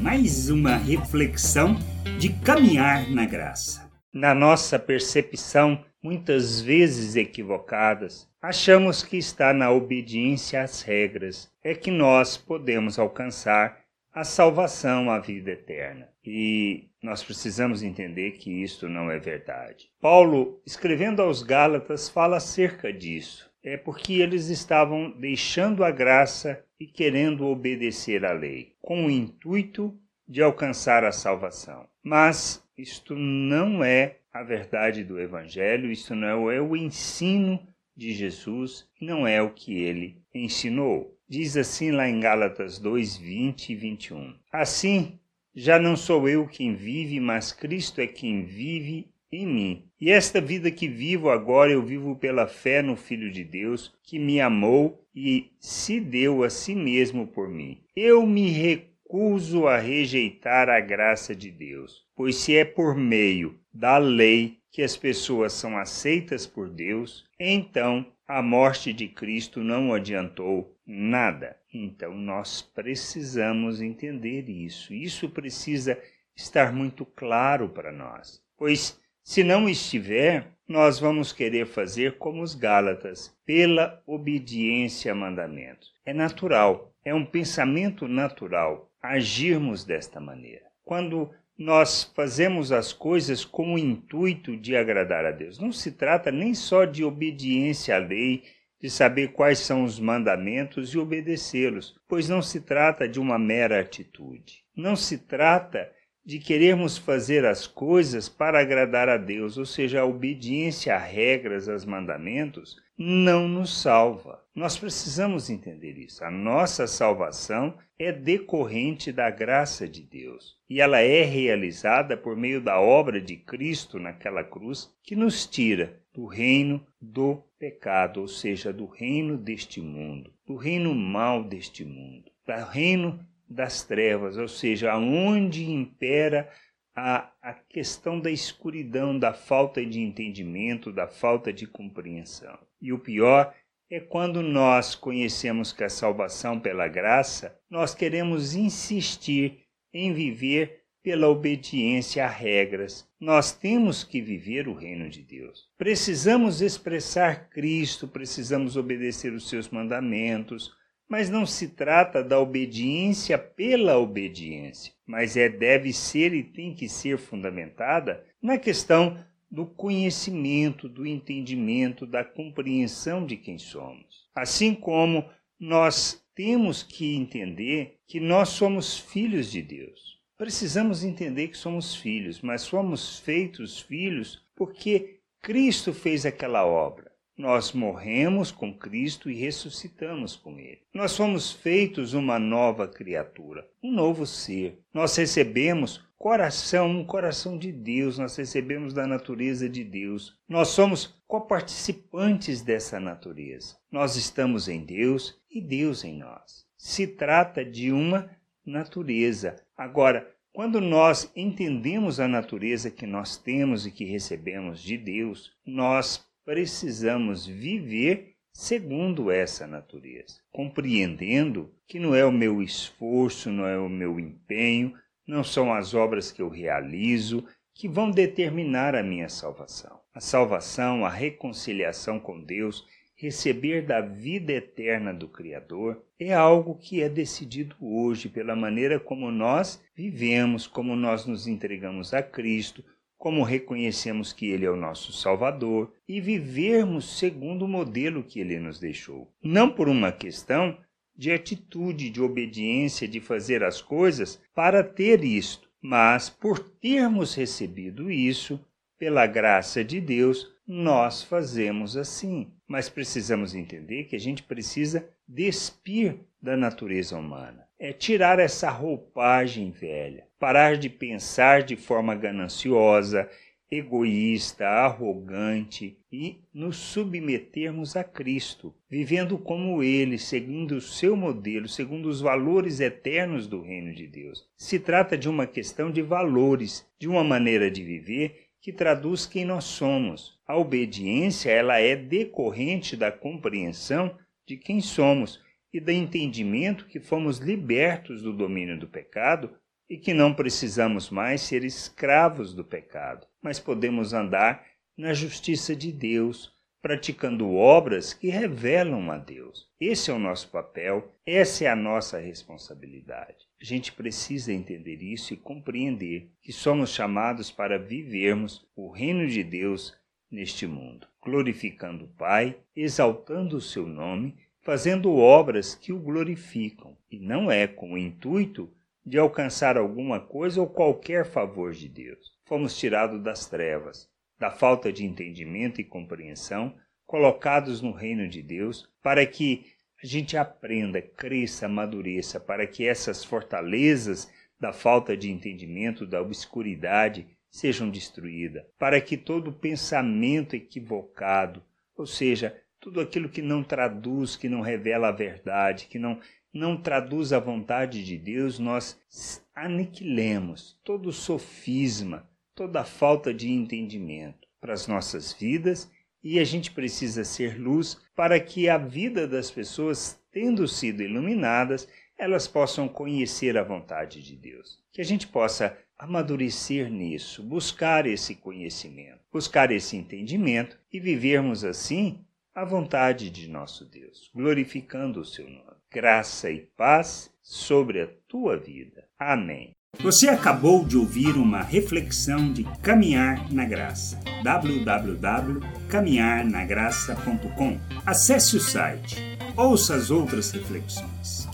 mais uma reflexão de caminhar na graça. Na nossa percepção, muitas vezes equivocadas, achamos que está na obediência às regras é que nós podemos alcançar a salvação, a vida eterna. E nós precisamos entender que isto não é verdade. Paulo, escrevendo aos Gálatas, fala acerca disso. É porque eles estavam deixando a graça e querendo obedecer à lei, com o intuito de alcançar a salvação. Mas isto não é a verdade do Evangelho, isto não é o ensino de Jesus, não é o que ele ensinou. Diz assim lá em Gálatas 2, 20 e 21. Assim, já não sou eu quem vive, mas Cristo é quem vive em mim. E esta vida que vivo agora eu vivo pela fé no Filho de Deus, que me amou e se deu a si mesmo por mim. Eu me recuso a rejeitar a graça de Deus, pois se é por meio da lei que as pessoas são aceitas por Deus, então a morte de Cristo não adiantou nada. Então nós precisamos entender isso. Isso precisa estar muito claro para nós. Pois se não estiver, nós vamos querer fazer como os Gálatas, pela obediência a mandamentos. É natural, é um pensamento natural agirmos desta maneira. Quando nós fazemos as coisas com o intuito de agradar a Deus. Não se trata nem só de obediência à lei, de saber quais são os mandamentos e obedecê-los, pois não se trata de uma mera atitude. Não se trata de querermos fazer as coisas para agradar a Deus, ou seja, a obediência a regras, aos mandamentos, não nos salva. Nós precisamos entender isso. A nossa salvação é decorrente da graça de Deus e ela é realizada por meio da obra de Cristo naquela cruz que nos tira do reino do pecado, ou seja, do reino deste mundo, do reino mal deste mundo, do reino das trevas, ou seja, aonde impera a, a questão da escuridão, da falta de entendimento, da falta de compreensão. E o pior é quando nós conhecemos que a salvação pela graça, nós queremos insistir em viver pela obediência a regras. Nós temos que viver o reino de Deus. Precisamos expressar Cristo, precisamos obedecer os seus mandamentos, mas não se trata da obediência pela obediência, mas é deve ser e tem que ser fundamentada na questão do conhecimento, do entendimento, da compreensão de quem somos. Assim como nós temos que entender que nós somos filhos de Deus. Precisamos entender que somos filhos, mas somos feitos filhos porque Cristo fez aquela obra. Nós morremos com Cristo e ressuscitamos com Ele. Nós fomos feitos uma nova criatura, um novo ser. Nós recebemos coração, um coração de Deus, nós recebemos da natureza de Deus. Nós somos coparticipantes dessa natureza. Nós estamos em Deus e Deus em nós. Se trata de uma natureza. Agora, quando nós entendemos a natureza que nós temos e que recebemos de Deus, nós precisamos viver segundo essa natureza, compreendendo que não é o meu esforço, não é o meu empenho, não são as obras que eu realizo que vão determinar a minha salvação. A salvação, a reconciliação com Deus, receber da vida eterna do Criador é algo que é decidido hoje pela maneira como nós vivemos, como nós nos entregamos a Cristo, como reconhecemos que Ele é o nosso Salvador e vivermos segundo o modelo que Ele nos deixou. Não por uma questão de atitude, de obediência, de fazer as coisas para ter isto, mas por termos recebido isso, pela graça de Deus, nós fazemos assim. Mas precisamos entender que a gente precisa despir da natureza humana. É tirar essa roupagem velha, parar de pensar de forma gananciosa, egoísta, arrogante e nos submetermos a Cristo, vivendo como Ele, seguindo o seu modelo, segundo os valores eternos do reino de Deus. Se trata de uma questão de valores, de uma maneira de viver que traduz quem nós somos. A obediência ela é decorrente da compreensão de quem somos e do entendimento que fomos libertos do domínio do pecado e que não precisamos mais ser escravos do pecado, mas podemos andar na justiça de Deus, praticando obras que revelam a Deus. Esse é o nosso papel, essa é a nossa responsabilidade. A gente precisa entender isso e compreender que somos chamados para vivermos o reino de Deus neste mundo, glorificando o Pai, exaltando o seu nome, fazendo obras que o glorificam, e não é com o intuito de alcançar alguma coisa ou qualquer favor de Deus. Fomos tirados das trevas, da falta de entendimento e compreensão, colocados no reino de Deus, para que a gente aprenda, cresça, amadureça, para que essas fortalezas da falta de entendimento, da obscuridade, sejam destruídas, para que todo pensamento equivocado, ou seja, tudo aquilo que não traduz, que não revela a verdade, que não, não traduz a vontade de Deus, nós aniquilemos todo sofisma, toda falta de entendimento para as nossas vidas e a gente precisa ser luz para que a vida das pessoas, tendo sido iluminadas, elas possam conhecer a vontade de Deus. Que a gente possa amadurecer nisso, buscar esse conhecimento, buscar esse entendimento e vivermos assim a vontade de nosso Deus, glorificando o seu nome. Graça e paz sobre a tua vida. Amém. Você acabou de ouvir uma reflexão de Caminhar na Graça. www.caminharnagraça.com. Acesse o site. Ouça as outras reflexões.